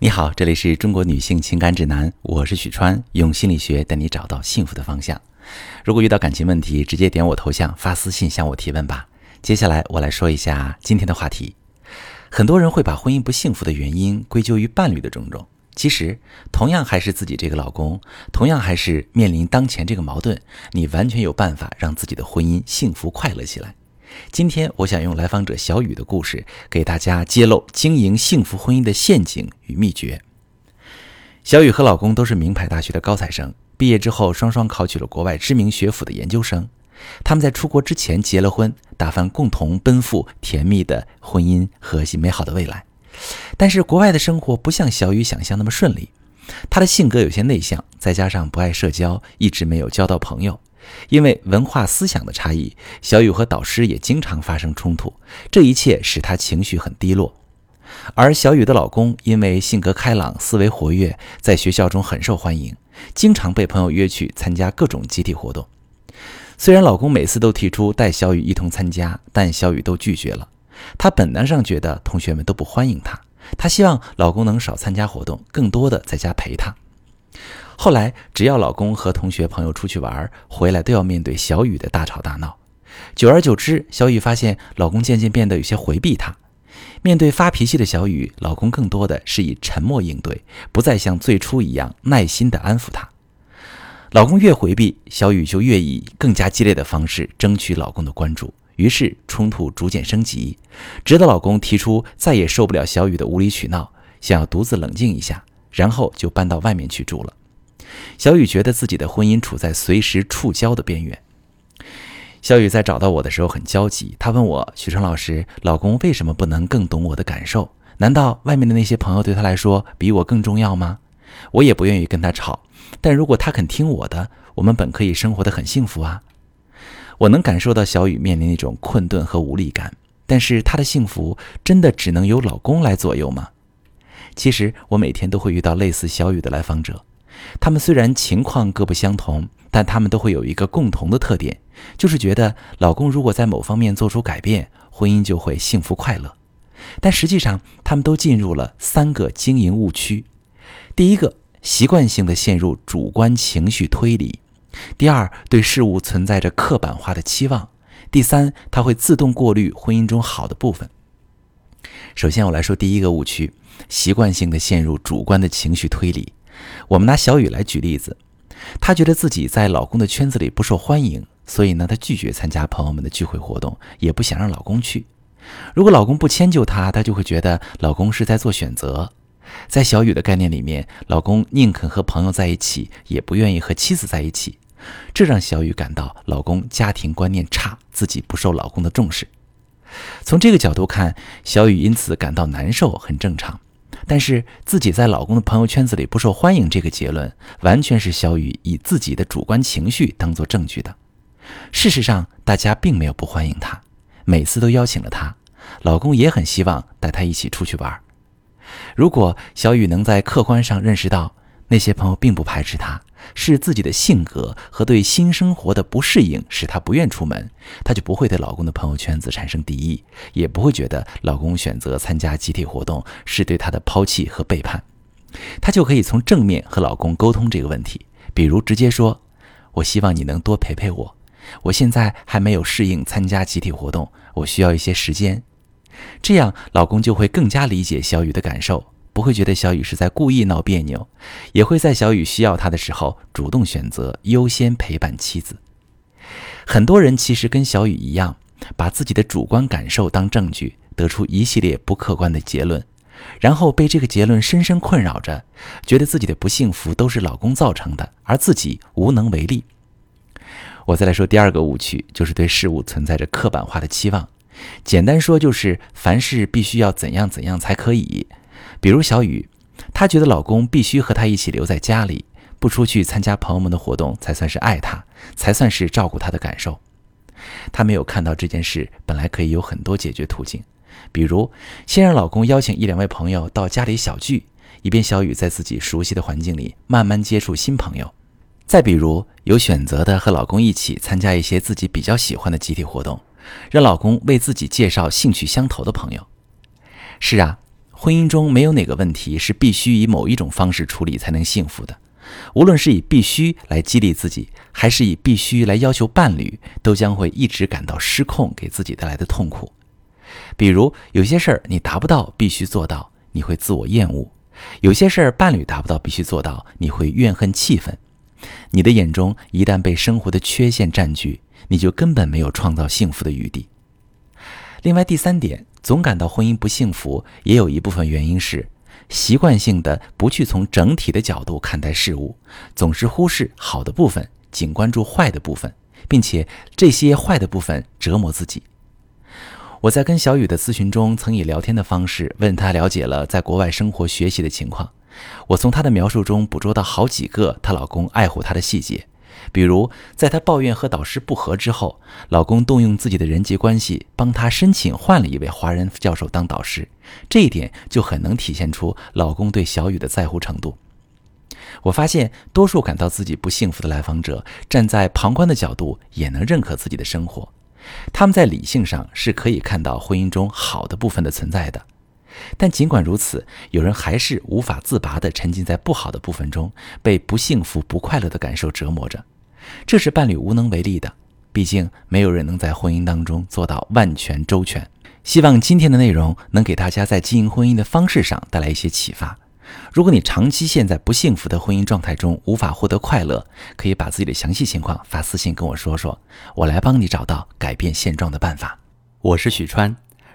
你好，这里是中国女性情感指南，我是许川，用心理学带你找到幸福的方向。如果遇到感情问题，直接点我头像发私信向我提问吧。接下来我来说一下今天的话题。很多人会把婚姻不幸福的原因归咎于伴侣的种种，其实同样还是自己这个老公，同样还是面临当前这个矛盾，你完全有办法让自己的婚姻幸福快乐起来。今天我想用来访者小雨的故事，给大家揭露经营幸福婚姻的陷阱与秘诀。小雨和老公都是名牌大学的高材生，毕业之后双双考取了国外知名学府的研究生。他们在出国之前结了婚，打算共同奔赴甜蜜的婚姻和美好的未来。但是国外的生活不像小雨想象那么顺利，她的性格有些内向，再加上不爱社交，一直没有交到朋友。因为文化思想的差异，小雨和导师也经常发生冲突，这一切使她情绪很低落。而小雨的老公因为性格开朗、思维活跃，在学校中很受欢迎，经常被朋友约去参加各种集体活动。虽然老公每次都提出带小雨一同参加，但小雨都拒绝了。她本能上觉得同学们都不欢迎她，她希望老公能少参加活动，更多的在家陪她。后来，只要老公和同学朋友出去玩，回来都要面对小雨的大吵大闹。久而久之，小雨发现老公渐渐变得有些回避她。面对发脾气的小雨，老公更多的是以沉默应对，不再像最初一样耐心地安抚她。老公越回避，小雨就越以更加激烈的方式争取老公的关注。于是冲突逐渐升级，直到老公提出再也受不了小雨的无理取闹，想要独自冷静一下，然后就搬到外面去住了。小雨觉得自己的婚姻处在随时触礁的边缘。小雨在找到我的时候很焦急，她问我：“许成老师，老公为什么不能更懂我的感受？难道外面的那些朋友对他来说比我更重要吗？”我也不愿意跟他吵，但如果他肯听我的，我们本可以生活得很幸福啊。我能感受到小雨面临那种困顿和无力感，但是她的幸福真的只能由老公来左右吗？其实我每天都会遇到类似小雨的来访者。他们虽然情况各不相同，但他们都会有一个共同的特点，就是觉得老公如果在某方面做出改变，婚姻就会幸福快乐。但实际上，他们都进入了三个经营误区：第一个，习惯性的陷入主观情绪推理；第二，对事物存在着刻板化的期望；第三，他会自动过滤婚姻中好的部分。首先，我来说第一个误区：习惯性的陷入主观的情绪推理。我们拿小雨来举例子，她觉得自己在老公的圈子里不受欢迎，所以呢，她拒绝参加朋友们的聚会活动，也不想让老公去。如果老公不迁就她，她就会觉得老公是在做选择。在小雨的概念里面，老公宁肯和朋友在一起，也不愿意和妻子在一起，这让小雨感到老公家庭观念差，自己不受老公的重视。从这个角度看，小雨因此感到难受，很正常。但是自己在老公的朋友圈子里不受欢迎，这个结论完全是小雨以自己的主观情绪当做证据的。事实上，大家并没有不欢迎她，每次都邀请了她，老公也很希望带她一起出去玩。如果小雨能在客观上认识到那些朋友并不排斥她，是自己的性格和对新生活的不适应使她不愿出门，她就不会对老公的朋友圈子产生敌意，也不会觉得老公选择参加集体活动是对她的抛弃和背叛。她就可以从正面和老公沟通这个问题，比如直接说：“我希望你能多陪陪我，我现在还没有适应参加集体活动，我需要一些时间。”这样，老公就会更加理解小雨的感受。不会觉得小雨是在故意闹别扭，也会在小雨需要他的时候主动选择优先陪伴妻子。很多人其实跟小雨一样，把自己的主观感受当证据，得出一系列不客观的结论，然后被这个结论深深困扰着，觉得自己的不幸福都是老公造成的，而自己无能为力。我再来说第二个误区，就是对事物存在着刻板化的期望。简单说就是凡事必须要怎样怎样才可以。比如小雨，她觉得老公必须和她一起留在家里，不出去参加朋友们的活动，才算是爱她，才算是照顾她的感受。她没有看到这件事本来可以有很多解决途径，比如先让老公邀请一两位朋友到家里小聚，以便小雨在自己熟悉的环境里慢慢接触新朋友。再比如有选择的和老公一起参加一些自己比较喜欢的集体活动，让老公为自己介绍兴趣相投的朋友。是啊。婚姻中没有哪个问题是必须以某一种方式处理才能幸福的。无论是以必须来激励自己，还是以必须来要求伴侣，都将会一直感到失控给自己带来的痛苦。比如，有些事儿你达不到必须做到，你会自我厌恶；有些事儿伴侣达不到必须做到，你会怨恨气愤。你的眼中一旦被生活的缺陷占据，你就根本没有创造幸福的余地。另外，第三点，总感到婚姻不幸福，也有一部分原因是。习惯性的不去从整体的角度看待事物，总是忽视好的部分，仅关注坏的部分，并且这些坏的部分折磨自己。我在跟小雨的咨询中，曾以聊天的方式问她了解了在国外生活学习的情况。我从她的描述中捕捉到好几个她老公爱护她的细节。比如，在她抱怨和导师不和之后，老公动用自己的人际关系帮她申请换了一位华人教授当导师，这一点就很能体现出老公对小雨的在乎程度。我发现，多数感到自己不幸福的来访者，站在旁观的角度也能认可自己的生活，他们在理性上是可以看到婚姻中好的部分的存在的。但尽管如此，有人还是无法自拔地沉浸在不好的部分中，被不幸福、不快乐的感受折磨着。这是伴侣无能为力的，毕竟没有人能在婚姻当中做到万全周全。希望今天的内容能给大家在经营婚姻的方式上带来一些启发。如果你长期陷在不幸福的婚姻状态中，无法获得快乐，可以把自己的详细情况发私信跟我说说，我来帮你找到改变现状的办法。我是许川，